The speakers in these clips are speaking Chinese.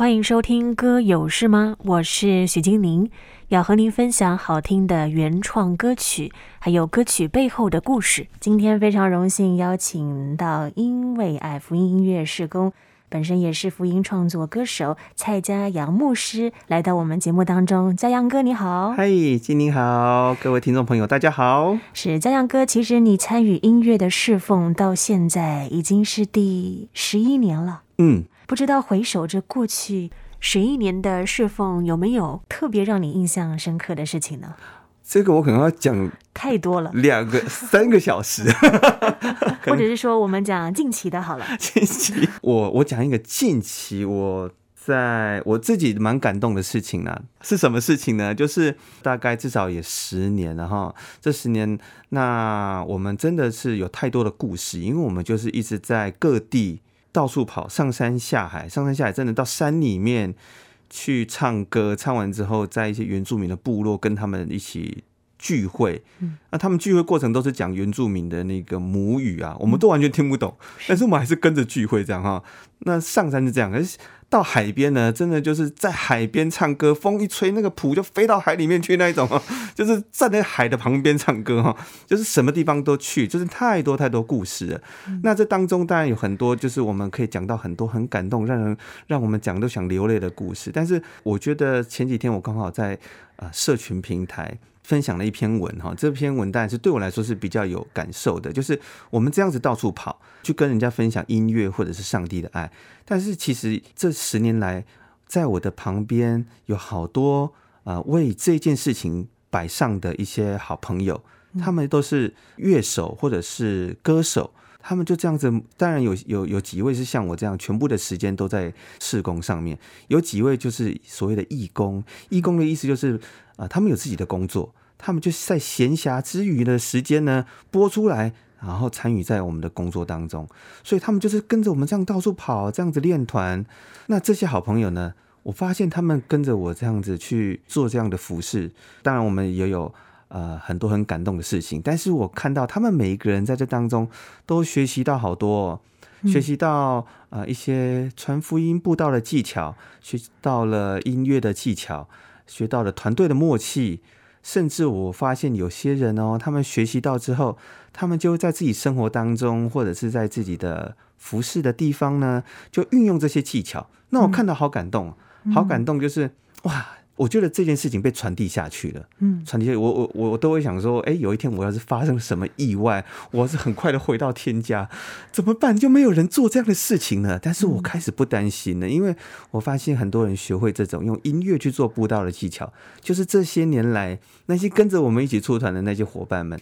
欢迎收听《歌有事吗》，我是许金宁，要和您分享好听的原创歌曲，还有歌曲背后的故事。今天非常荣幸邀请到因为爱福音音乐事工，本身也是福音创作歌手蔡家阳牧师来到我们节目当中。嘉阳哥你好，嗨，金宁好，各位听众朋友大家好。是嘉阳哥，其实你参与音乐的侍奉到现在已经是第十一年了。嗯。不知道回首这过去十一年的侍奉，有没有特别让你印象深刻的事情呢？这个我可能要讲太多了，两个三个小时，或者是说我们讲近期的好了。近期，我我讲一个近期我在我自己蛮感动的事情呢，是什么事情呢？就是大概至少也十年了哈，这十年那我们真的是有太多的故事，因为我们就是一直在各地。到处跑，上山下海，上山下海，真的到山里面去唱歌。唱完之后，在一些原住民的部落跟他们一起聚会。嗯，那他们聚会过程都是讲原住民的那个母语啊，我们都完全听不懂，但是我们还是跟着聚会这样哈。那上山是这样，可是。到海边呢，真的就是在海边唱歌，风一吹，那个谱就飞到海里面去那一种，就是站在海的旁边唱歌哈，就是什么地方都去，就是太多太多故事了。嗯、那这当中当然有很多，就是我们可以讲到很多很感动，让人让我们讲都想流泪的故事。但是我觉得前几天我刚好在呃社群平台。分享了一篇文哈，这篇文当然是对我来说是比较有感受的，就是我们这样子到处跑，去跟人家分享音乐或者是上帝的爱。但是其实这十年来，在我的旁边有好多呃为这件事情摆上的一些好朋友，他们都是乐手或者是歌手，他们就这样子。当然有有有几位是像我这样，全部的时间都在事工上面；有几位就是所谓的义工，义工的意思就是啊、呃，他们有自己的工作。他们就在闲暇之余的时间呢，播出来，然后参与在我们的工作当中。所以他们就是跟着我们这样到处跑，这样子练团。那这些好朋友呢，我发现他们跟着我这样子去做这样的服饰。当然，我们也有呃很多很感动的事情。但是我看到他们每一个人在这当中都学习到好多哦，学习到呃一些传福音布道的技巧，学到了音乐的技巧，学到了团队的默契。甚至我发现有些人哦，他们学习到之后，他们就在自己生活当中，或者是在自己的服饰的地方呢，就运用这些技巧。那我看到好感动，嗯、好感动，就是哇。我觉得这件事情被传递下去了，嗯，传递下去，我我我都会想说，哎，有一天我要是发生什么意外，我要是很快的回到天家，怎么办？就没有人做这样的事情了。但是我开始不担心了，因为我发现很多人学会这种用音乐去做布道的技巧，就是这些年来那些跟着我们一起出团的那些伙伴们。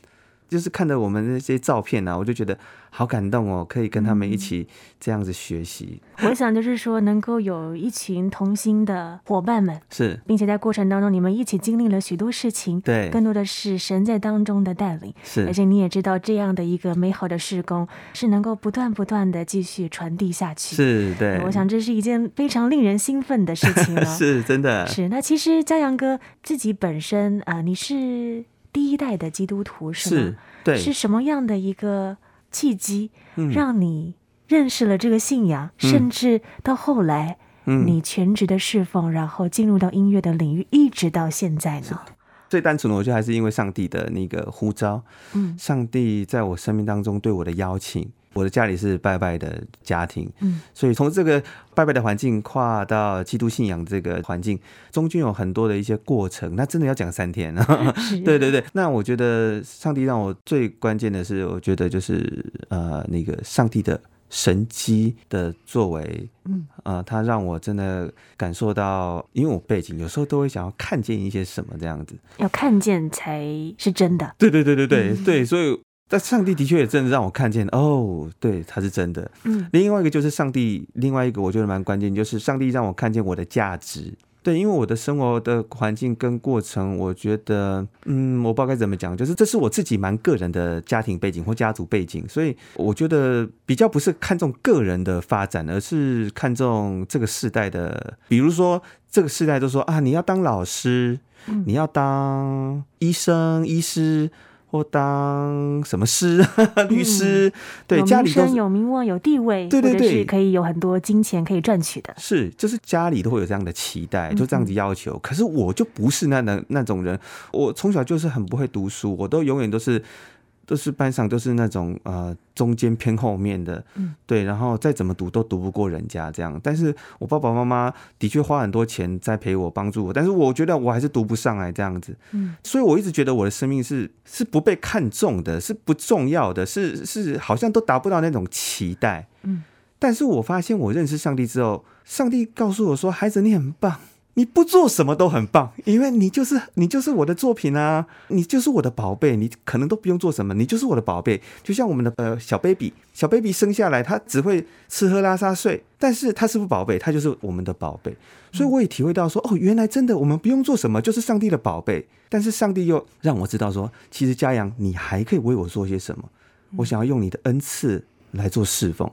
就是看着我们那些照片啊，我就觉得好感动哦，可以跟他们一起这样子学习。我想就是说，能够有一群同心的伙伴们，是，并且在过程当中，你们一起经历了许多事情，对，更多的是神在当中的带领，是，而且你也知道，这样的一个美好的事工是能够不断不断的继续传递下去，是对。我想这是一件非常令人兴奋的事情了，是真的。是，那其实嘉阳哥自己本身啊、呃，你是。第一代的基督徒是吗？是，对，是什么样的一个契机，让你认识了这个信仰，嗯、甚至到后来，你全职的侍奉，嗯、然后进入到音乐的领域，一直到现在呢？最单纯的，我觉得还是因为上帝的那个呼召，嗯，上帝在我生命当中对我的邀请。我的家里是拜拜的家庭，嗯，所以从这个拜拜的环境跨到基督信仰这个环境，中间有很多的一些过程，那真的要讲三天。对对对，那我觉得上帝让我最关键的是，我觉得就是呃那个上帝的神机的作为，嗯啊，他让我真的感受到，因为我背景有时候都会想要看见一些什么这样子，要看见才是真的。对对对对对对，所以。但上帝的确也真的让我看见哦，对，他是真的。嗯，另外一个就是上帝，另外一个我觉得蛮关键，就是上帝让我看见我的价值。对，因为我的生活的环境跟过程，我觉得，嗯，我不知道该怎么讲，就是这是我自己蛮个人的家庭背景或家族背景，所以我觉得比较不是看重个人的发展，而是看重这个世代的。比如说，这个世代都说啊，你要当老师，你要当医生、医师。或当什么师、律师，嗯、对，家里都是有名望、有地位，对对对，是可以有很多金钱可以赚取的。是，就是家里都会有这样的期待，就这样子要求。嗯、可是我就不是那那那种人，我从小就是很不会读书，我都永远都是。都是班上都是那种呃中间偏后面的，嗯，对，然后再怎么读都读不过人家这样。但是我爸爸妈妈的确花很多钱在陪我帮助我，但是我觉得我还是读不上来这样子，嗯，所以我一直觉得我的生命是是不被看重的，是不重要的，是是好像都达不到那种期待，嗯。但是我发现我认识上帝之后，上帝告诉我说：“孩子，你很棒。”你不做什么都很棒，因为你就是你就是我的作品啊，你就是我的宝贝，你可能都不用做什么，你就是我的宝贝。就像我们的呃小 baby，小 baby 生下来他只会吃喝拉撒睡，但是他是不宝贝，他就是我们的宝贝。所以我也体会到说，哦，原来真的我们不用做什么，就是上帝的宝贝。但是上帝又让我知道说，其实嘉阳，你还可以为我做些什么。我想要用你的恩赐来做侍奉。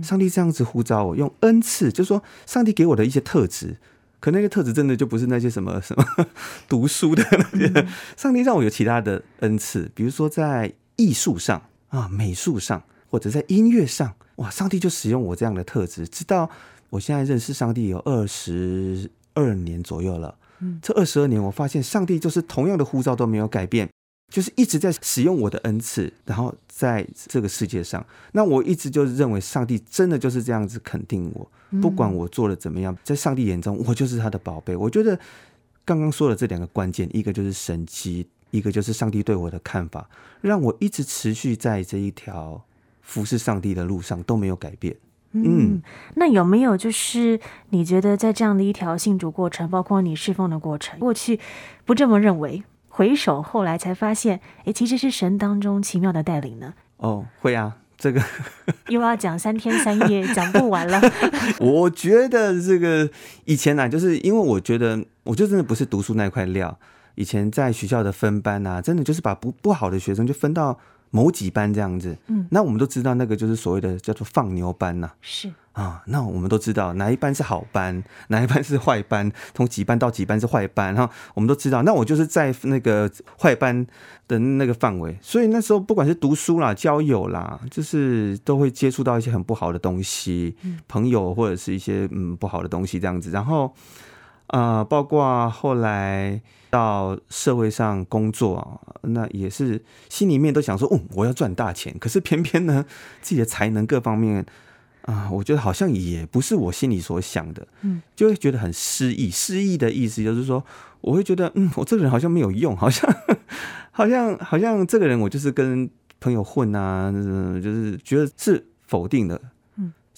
上帝这样子呼召我，用恩赐，就是说上帝给我的一些特质。可那个特质真的就不是那些什么什么 读书的那些，上帝让我有其他的恩赐，比如说在艺术上啊、美术上，或者在音乐上，哇，上帝就使用我这样的特质。直到我现在认识上帝有二十二年左右了，嗯，这二十二年我发现上帝就是同样的呼召都没有改变。就是一直在使用我的恩赐，然后在这个世界上，那我一直就认为上帝真的就是这样子肯定我，不管我做的怎么样，在上帝眼中我就是他的宝贝。我觉得刚刚说的这两个关键，一个就是神迹，一个就是上帝对我的看法，让我一直持续在这一条服侍上帝的路上都没有改变。嗯，嗯，那有没有就是你觉得在这样的一条信主过程，包括你侍奉的过程，过去不这么认为？回首后来才发现，哎，其实是神当中奇妙的带领呢。哦，会啊，这个又要讲三天三夜，讲不完了。我觉得这个以前呢、啊，就是因为我觉得，我就真的不是读书那块料。以前在学校的分班啊，真的就是把不不好的学生就分到某几班这样子。嗯，那我们都知道，那个就是所谓的叫做放牛班呐、啊。是。啊，那我们都知道哪一班是好班，哪一班是坏班，从几班到几班是坏班，哈，我们都知道。那我就是在那个坏班的那个范围，所以那时候不管是读书啦、交友啦，就是都会接触到一些很不好的东西，朋友或者是一些嗯不好的东西这样子。然后啊、呃，包括后来到社会上工作，那也是心里面都想说，哦，我要赚大钱，可是偏偏呢，自己的才能各方面。啊，我觉得好像也不是我心里所想的，嗯，就会觉得很失意。失意的意思就是说，我会觉得，嗯，我这个人好像没有用，好像，好像，好像这个人我就是跟朋友混啊，就是觉得是否定的，嗯，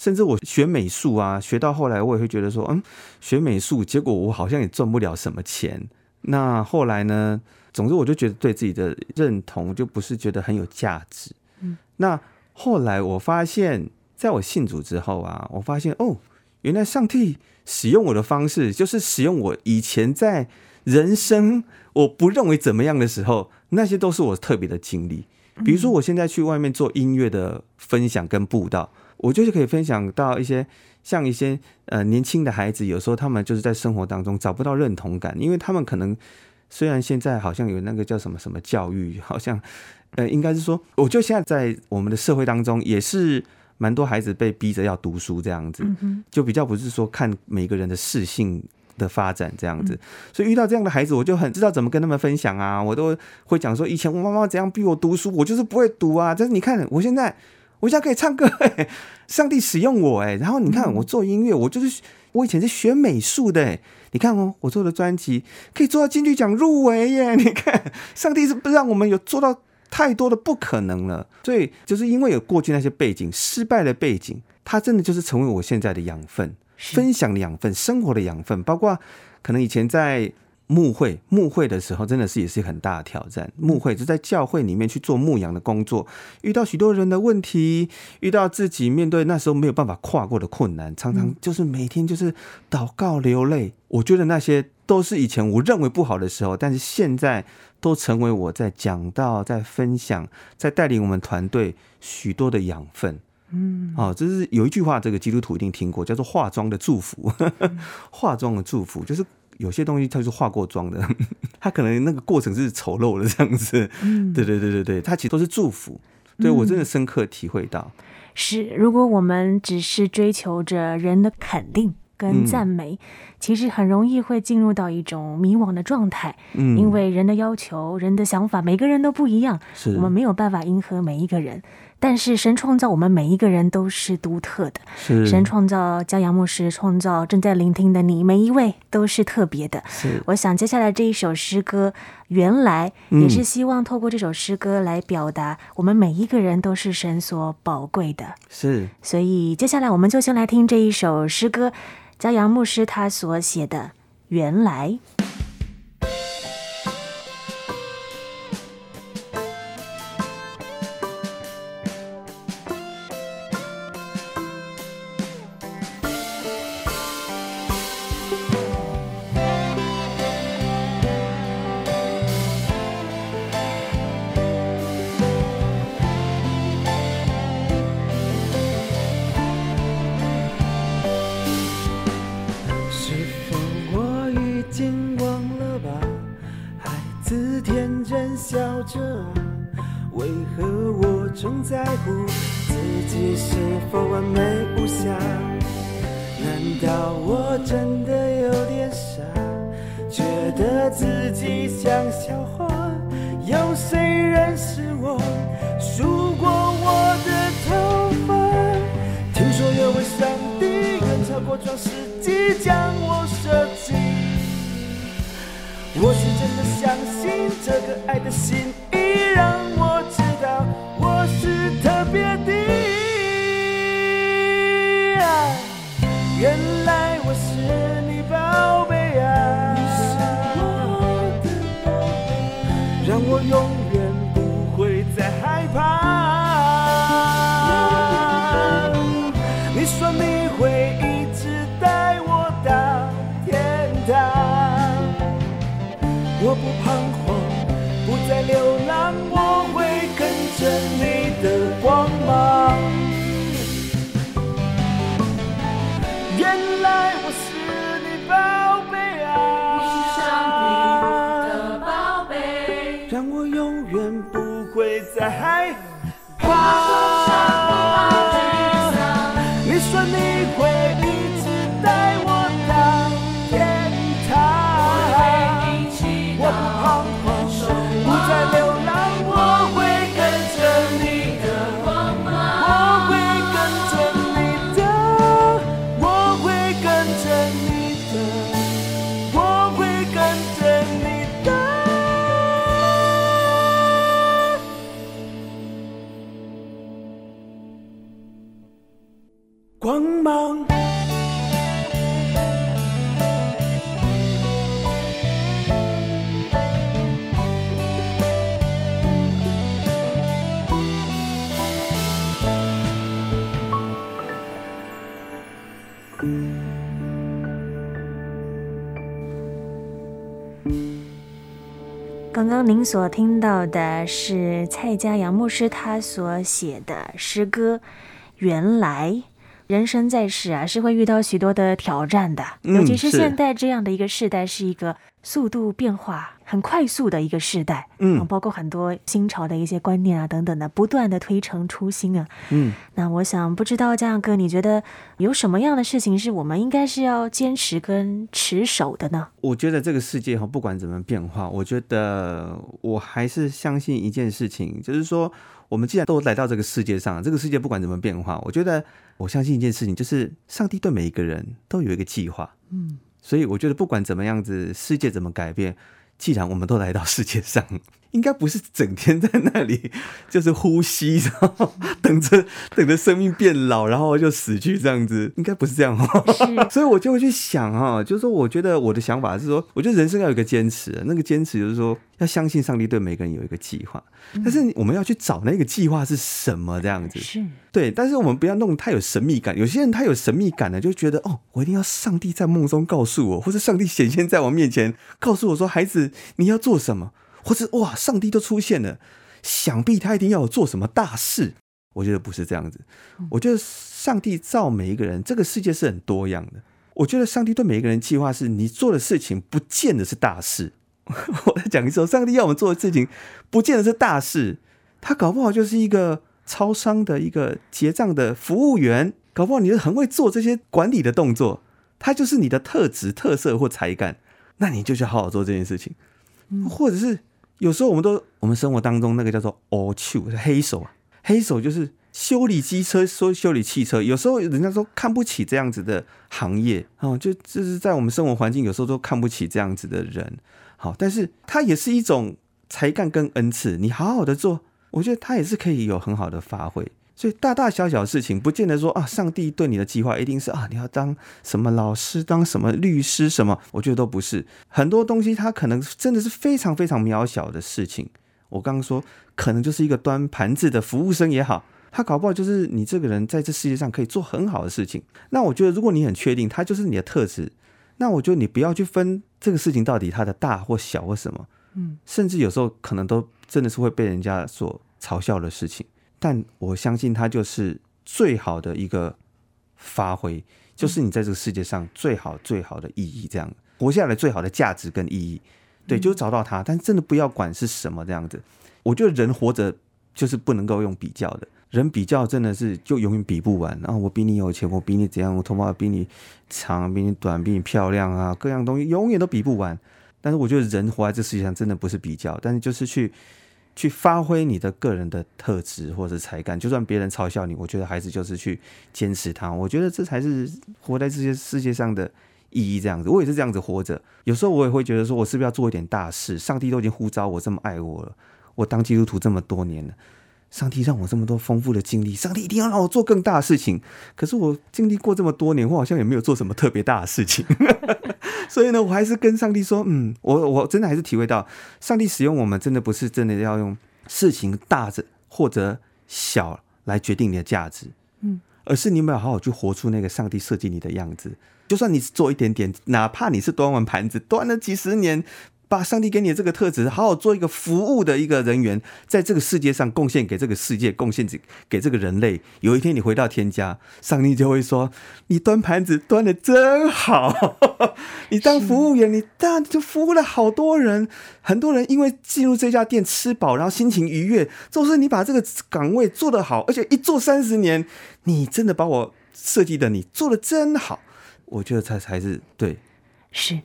甚至我学美术啊，学到后来我也会觉得说，嗯，学美术，结果我好像也赚不了什么钱。那后来呢，总之我就觉得对自己的认同就不是觉得很有价值，嗯，那后来我发现。在我信主之后啊，我发现哦，原来上帝使用我的方式，就是使用我以前在人生我不认为怎么样的时候，那些都是我特别的经历。比如说，我现在去外面做音乐的分享跟布道，我就是可以分享到一些像一些呃年轻的孩子，有时候他们就是在生活当中找不到认同感，因为他们可能虽然现在好像有那个叫什么什么教育，好像呃应该是说，我就现在在我们的社会当中也是。蛮多孩子被逼着要读书这样子，就比较不是说看每个人的适性的发展这样子，所以遇到这样的孩子，我就很知道怎么跟他们分享啊。我都会讲说，以前我妈妈怎样逼我读书，我就是不会读啊。但是你看，我现在我现在可以唱歌，欸，上帝使用我哎。然后你看我做音乐，我就是我以前是学美术的欸，你看哦，我做的专辑可以做到金曲奖入围耶。你看，上帝是不让我们有做到。太多的不可能了，所以就是因为有过去那些背景，失败的背景，它真的就是成为我现在的养分，分享的养分，生活的养分。包括可能以前在牧会，牧会的时候，真的是也是很大的挑战。牧会就在教会里面去做牧羊的工作，遇到许多人的问题，遇到自己面对那时候没有办法跨过的困难，常常就是每天就是祷告流泪。我觉得那些都是以前我认为不好的时候，但是现在。都成为我在讲到、在分享、在带领我们团队许多的养分。嗯，哦，这是有一句话，这个基督徒一定听过，叫做“化妆的祝福”。化妆的祝福就是有些东西它是化过妆的。他可能那个过程是丑陋的这样子。嗯，对对对对对，他其实都是祝福。对，我真的深刻体会到。嗯，是，如果我们只是追求着人的肯定跟赞美。嗯其实很容易会进入到一种迷惘的状态，嗯，因为人的要求、人的想法，每个人都不一样，是我们没有办法迎合每一个人。但是神创造我们每一个人都是独特的，是神创造嘉阳牧师，创造正在聆听的你，每一位都是特别的。是，我想接下来这一首诗歌，原来也是希望透过这首诗歌来表达，我们每一个人都是神所宝贵的。是，所以接下来我们就先来听这一首诗歌。嘉阳牧师他所写的《原来》。刚您所听到的是蔡家杨牧师他所写的诗歌。原来，人生在世啊，是会遇到许多的挑战的，尤其是现在这样的一个时代，是一个速度变化很快速的一个时代。嗯，包括很多新潮的一些观念啊等等的，不断的推陈出新啊。嗯，那我想不知道嘉阳哥，你觉得有什么样的事情是我们应该是要坚持跟持守的呢？我觉得这个世界哈，不管怎么变化，我觉得我还是相信一件事情，就是说。我们既然都来到这个世界上，这个世界不管怎么变化，我觉得我相信一件事情，就是上帝对每一个人都有一个计划。嗯，所以我觉得不管怎么样子，世界怎么改变，既然我们都来到世界上。应该不是整天在那里 就是呼吸，然后等着等着生命变老，然后就死去这样子，应该不是这样哈。所以我就会去想哈，就是说，我觉得我的想法是说，我觉得人生要有一个坚持，那个坚持就是说，要相信上帝对每个人有一个计划，但是我们要去找那个计划是什么这样子。是对，但是我们不要弄太有神秘感。有些人他有神秘感呢，就觉得哦，我一定要上帝在梦中告诉我，或者上帝显现在我面前告诉我说，孩子，你要做什么。或者哇，上帝都出现了，想必他一定要有做什么大事。我觉得不是这样子。我觉得上帝造每一个人，这个世界是很多样的。我觉得上帝对每一个人计划是，你做的事情不见得是大事，我在讲的时候，上帝要我们做的事情，不见得是大事，他搞不好就是一个超商的一个结账的服务员，搞不好你是很会做这些管理的动作，他就是你的特质、特色或才干，那你就去好好做这件事情。或者是有时候我们都，我们生活当中那个叫做 “all t o 是，黑手啊，黑手就是修理机车、说修理汽车，有时候人家说看不起这样子的行业哦，就就是在我们生活环境，有时候都看不起这样子的人。好，但是它也是一种才干跟恩赐，你好好的做，我觉得它也是可以有很好的发挥。所以大大小小的事情，不见得说啊，上帝对你的计划一定是啊，你要当什么老师，当什么律师，什么，我觉得都不是。很多东西它可能真的是非常非常渺小的事情。我刚刚说，可能就是一个端盘子的服务生也好，他搞不好就是你这个人在这世界上可以做很好的事情。那我觉得，如果你很确定他就是你的特质，那我觉得你不要去分这个事情到底它的大或小或什么，嗯，甚至有时候可能都真的是会被人家所嘲笑的事情。但我相信它就是最好的一个发挥，就是你在这个世界上最好最好的意义，这样活下来最好的价值跟意义，对，就找到它。但真的不要管是什么这样子，我觉得人活着就是不能够用比较的。人比较真的是就永远比不完，然后我比你有钱，我比你怎样，我头发比你长，比你短，比你漂亮啊，各样东西永远都比不完。但是我觉得人活在这世界上真的不是比较，但是就是去去发挥你的个人的特质或者才干，就算别人嘲笑你，我觉得孩子就是去坚持他。我觉得这才是活在这些世界上的意义。这样子，我也是这样子活着。有时候我也会觉得说，我是不是要做一点大事？上帝都已经呼召我这么爱我了，我当基督徒这么多年了。上帝让我这么多丰富的经历，上帝一定要让我做更大的事情。可是我经历过这么多年，我好像也没有做什么特别大的事情。所以呢，我还是跟上帝说，嗯，我我真的还是体会到，上帝使用我们，真的不是真的要用事情大着或者小来决定你的价值，嗯，而是你有没有好好去活出那个上帝设计你的样子。就算你做一点点，哪怕你是端碗盘子，端了几十年。把上帝给你的这个特质，好好做一个服务的一个人员，在这个世界上贡献给这个世界，贡献给给这个人类。有一天你回到天家，上帝就会说：“你端盘子端得真好，你当服务员，你当然就服务了好多人，很多人因为进入这家店吃饱，然后心情愉悦。就是你把这个岗位做得好，而且一做三十年，你真的把我设计的你做得真好，我觉得才才是对，是。”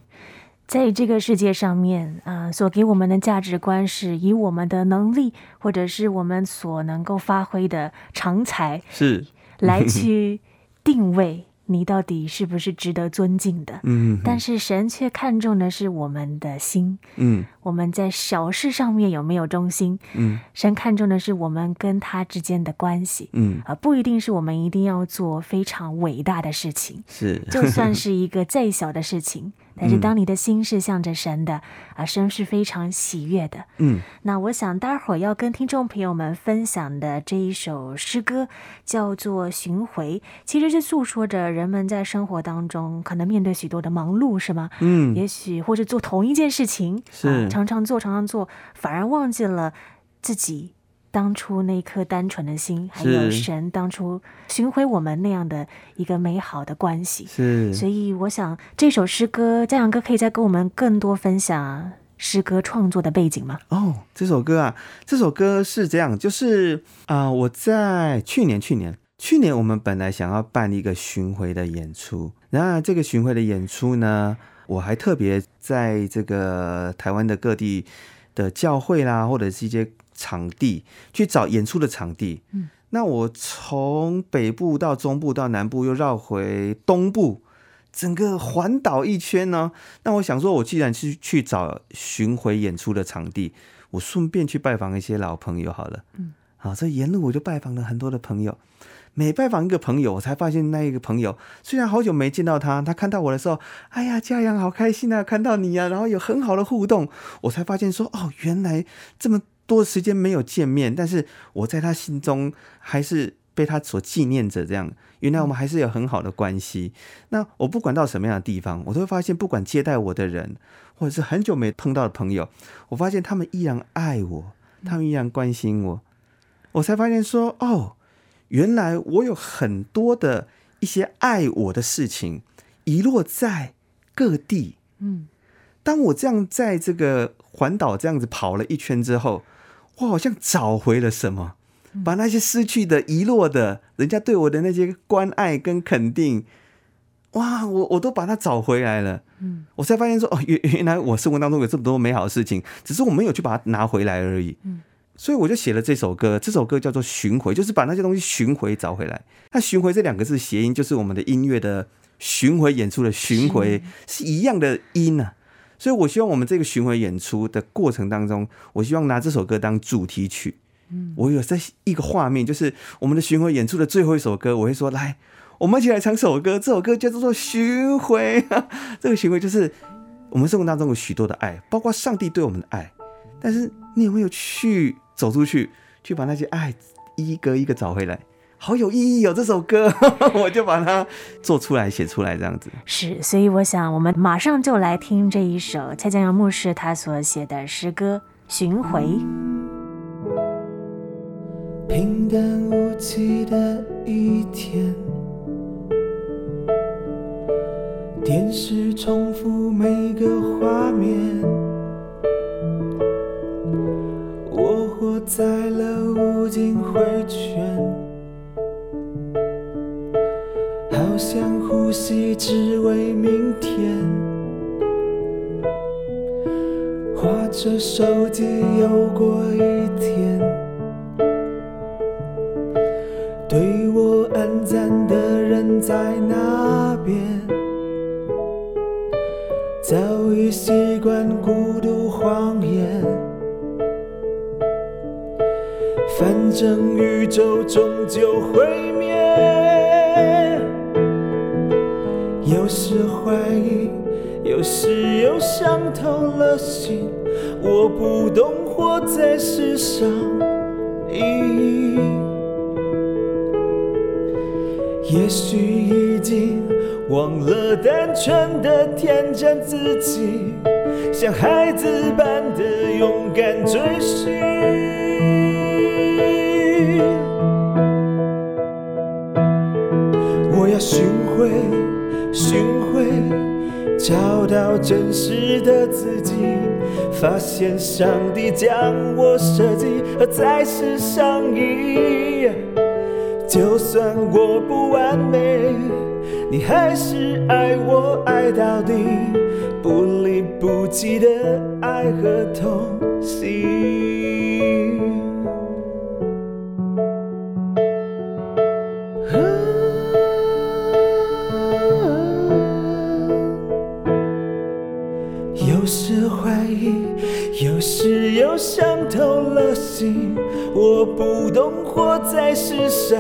在这个世界上面，啊、呃，所给我们的价值观是以我们的能力，或者是我们所能够发挥的长才，是来 去定位。你到底是不是值得尊敬的？嗯，但是神却看重的是我们的心。嗯，我们在小事上面有没有忠心？嗯，神看重的是我们跟他之间的关系。嗯，啊，不一定是我们一定要做非常伟大的事情。是，就算 是一个再小的事情，但是当你的心是向着神的，啊，神是非常喜悦的。嗯，那我想待会儿要跟听众朋友们分享的这一首诗歌叫做《巡回》，其实是诉说着。人们在生活当中可能面对许多的忙碌，是吗？嗯，也许或者做同一件事情，是、啊、常常做，常常做，反而忘记了自己当初那颗单纯的心，还有神当初寻回我们那样的一个美好的关系。是，所以我想这首诗歌，嘉阳哥可以再跟我们更多分享诗歌创作的背景吗？哦，这首歌啊，这首歌是这样，就是啊、呃，我在去年，去年。去年我们本来想要办一个巡回的演出，然而这个巡回的演出呢，我还特别在这个台湾的各地的教会啦，或者是一些场地去找演出的场地。嗯，那我从北部到中部到南部，又绕回东部，整个环岛一圈呢。那我想说，我既然是去找巡回演出的场地，我顺便去拜访一些老朋友好了。嗯，好，这沿路我就拜访了很多的朋友。每拜访一个朋友，我才发现那一个朋友虽然好久没见到他，他看到我的时候，哎呀，嘉阳好开心啊，看到你啊，然后有很好的互动。我才发现说，哦，原来这么多时间没有见面，但是我在他心中还是被他所纪念着。这样，原来我们还是有很好的关系。那我不管到什么样的地方，我都会发现，不管接待我的人，或者是很久没碰到的朋友，我发现他们依然爱我，他们依然关心我。我才发现说，哦。原来我有很多的一些爱我的事情遗落在各地，嗯，当我这样在这个环岛这样子跑了一圈之后，我好像找回了什么，把那些失去的、遗落的，人家对我的那些关爱跟肯定，哇，我我都把它找回来了。嗯，我才发现说，哦，原原来我生活当中有这么多美好的事情，只是我没有去把它拿回来而已。嗯。所以我就写了这首歌，这首歌叫做《巡回》，就是把那些东西巡回找回来。那“巡回”这两个字谐音，就是我们的音乐的巡回演出的“巡回”是一样的音啊。所以我希望我们这个巡回演出的过程当中，我希望拿这首歌当主题曲。嗯，我有在一个画面，就是我们的巡回演出的最后一首歌，我会说：“来，我们一起来唱首歌。”这首歌叫做《巡回》。啊这个“巡回”就是我们生活当中有许多的爱，包括上帝对我们的爱。但是你有没有去？走出去，去把那些爱一个一个找回来，好有意义哦！这首歌，我就把它做出来、写出来，这样子。是，所以我想，我们马上就来听这一首蔡健雅牧师他所写的诗歌《巡回》。平淡无奇的一天，电视重复每个画面。我活在了无尽回圈，好像呼吸只为明天。划着手机又过一天，对我按赞的人在那边，早已习惯孤独谎言。反正宇宙终究毁灭，有时怀疑，有时又伤透了心。我不懂活在世上意义，也许已经忘了单纯的天真自己，像孩子般的勇敢追。寻找到真实的自己，发现上帝将我设计和在世上意。就算我不完美，你还是爱我爱到底，不离不弃的爱和痛心。我不懂活在世上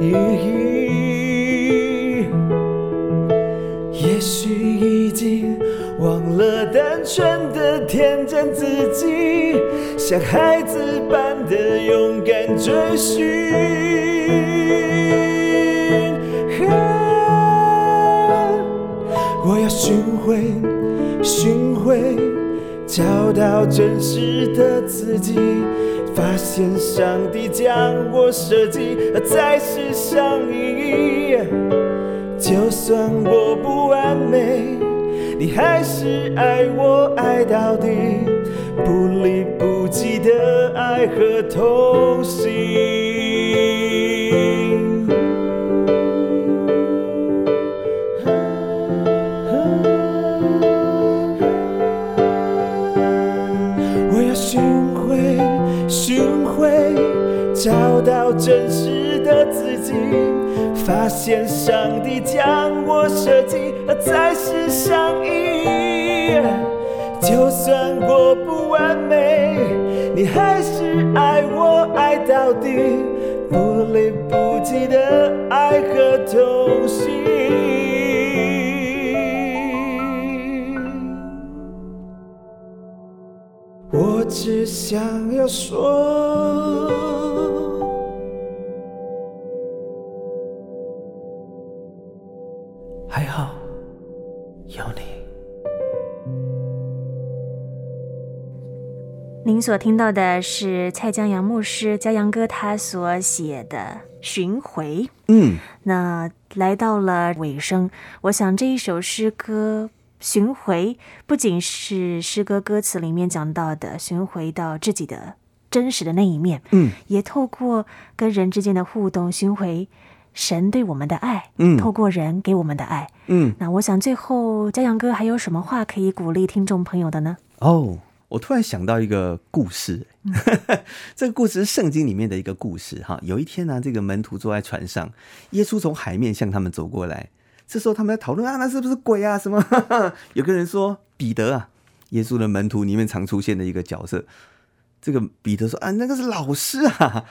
意义。也许已经忘了单纯的天真自己，像孩子般的勇敢追寻。我要寻回，寻回。找到真实的自己，发现上帝将我设计在世上意。就算我不完美，你还是爱我爱到底，不离不弃的爱和痛心。真实的自己，发现上帝将我设计在世上意义。就算我不完美，你还是爱我爱到底，不离不弃的爱和同心。我只想要说。所听到的是蔡江阳牧师江阳哥他所写的《巡回》。嗯，那来到了尾声，我想这一首诗歌巡回，不仅是诗歌歌词里面讲到的巡回到自己的真实的那一面，嗯，也透过跟人之间的互动巡回神对我们的爱，嗯，透过人给我们的爱，嗯。那我想最后嘉阳哥还有什么话可以鼓励听众朋友的呢？哦，我突然想到一个故事，这个故事是圣经里面的一个故事哈。有一天呢、这个门徒坐在船上，耶稣从海面向他们走过来。这时候他们在讨论啊，那是不是鬼啊？什么？有个人说彼得啊，耶稣的门徒里面常出现的一个角色。这个彼得说啊，那个是老师啊，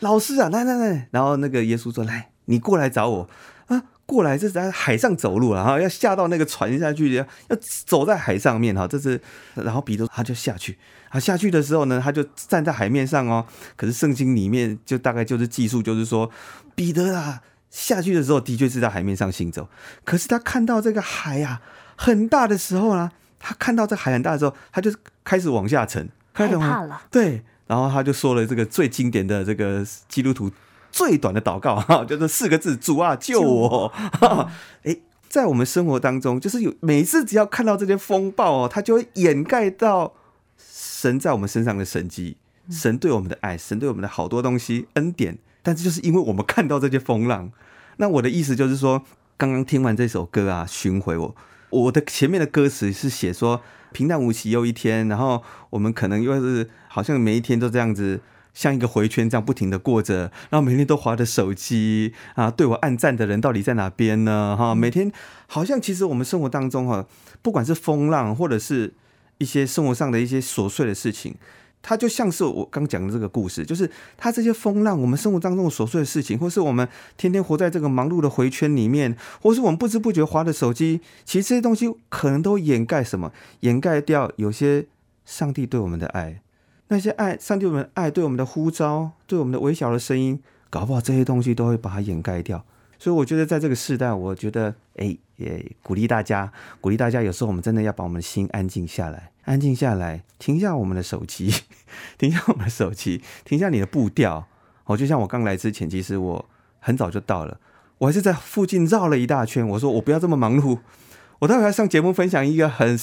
老师啊，来来来。然后那个耶稣说，来，你过来找我啊，过来，这是在海上走路了哈，要下到那个船下去，要要走在海上面哈。这是，然后彼得他就下去，他下去的时候呢，他就站在海面上哦。可是圣经里面就大概就是记述，就是说彼得啊。下去的时候，的确是在海面上行走。可是他看到这个海呀、啊、很大的时候呢，他看到这海很大的时候，他就开始往下沉，开始害怕了。对，然后他就说了这个最经典的这个基督徒最短的祷告哈，就是四个字：主啊，救我！哎，在我们生活当中，就是有每次只要看到这些风暴哦，它就会掩盖到神在我们身上的神迹，神对我们的爱，神对我们的好多东西恩典。但是就是因为我们看到这些风浪，那我的意思就是说，刚刚听完这首歌啊，巡回我，我的前面的歌词是写说平淡无奇又一天，然后我们可能又是好像每一天都这样子，像一个回圈这样不停的过着，然后每天都划着手机啊，对我按赞的人到底在哪边呢？哈，每天好像其实我们生活当中哈，不管是风浪或者是一些生活上的一些琐碎的事情。它就像是我刚讲的这个故事，就是它这些风浪，我们生活当中的琐碎的事情，或是我们天天活在这个忙碌的回圈里面，或是我们不知不觉划着手机，其实这些东西可能都掩盖什么？掩盖掉有些上帝对我们的爱，那些爱，上帝我们爱，对我们的呼召，对我们的微小的声音，搞不好这些东西都会把它掩盖掉。所以我觉得在这个时代，我觉得，哎，也鼓励大家，鼓励大家，有时候我们真的要把我们的心安静下来。安静下来，停下我们的手机，停下我们的手机，停下你的步调。哦，就像我刚来之前，其实我很早就到了，我还是在附近绕了一大圈。我说我不要这么忙碌，我待会要上节目分享一个很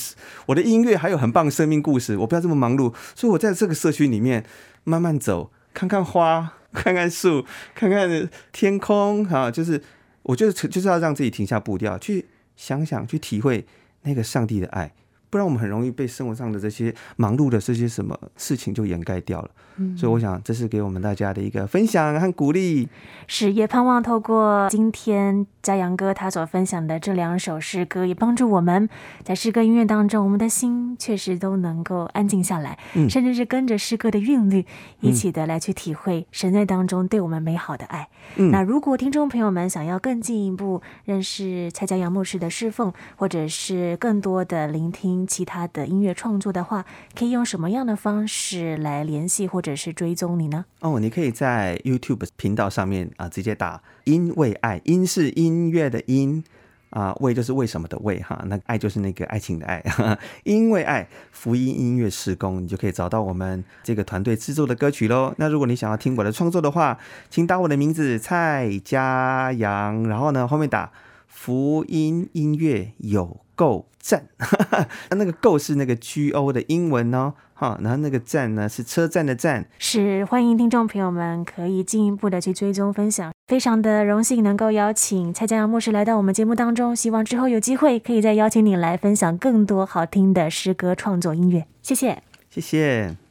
我的音乐，还有很棒的生命故事。我不要这么忙碌，所以我在这个社区里面慢慢走，看看花，看看树，看看天空。哈，就是我就是就是要让自己停下步调，去想想，去体会那个上帝的爱。不然我们很容易被生活上的这些忙碌的这些什么事情就掩盖掉了。嗯，所以我想这是给我们大家的一个分享和鼓励。是，也盼望透过今天嘉阳哥他所分享的这两首诗歌，也帮助我们在诗歌音乐当中，我们的心确实都能够安静下来，嗯，甚至是跟着诗歌的韵律一起的来去体会神在当中对我们美好的爱。嗯，那如果听众朋友们想要更进一步认识蔡嘉阳牧师的侍奉，或者是更多的聆听。其他的音乐创作的话，可以用什么样的方式来联系或者是追踪你呢？哦，你可以在 YouTube 频道上面啊，直接打“因为爱”，音是音乐的音啊，为就是为什么的为哈，那爱就是那个爱情的爱，因为爱福音音乐施工，你就可以找到我们这个团队制作的歌曲喽。那如果你想要听我的创作的话，请打我的名字蔡佳阳，然后呢后面打福音音乐有够赞，那那个够是那个 G O 的英文哦，哈，然后那个赞呢是车站的站。是，欢迎听众朋友们可以进一步的去追踪分享，非常的荣幸能够邀请蔡佳阳牧师来到我们节目当中，希望之后有机会可以再邀请你来分享更多好听的诗歌创作音乐，谢谢，谢谢。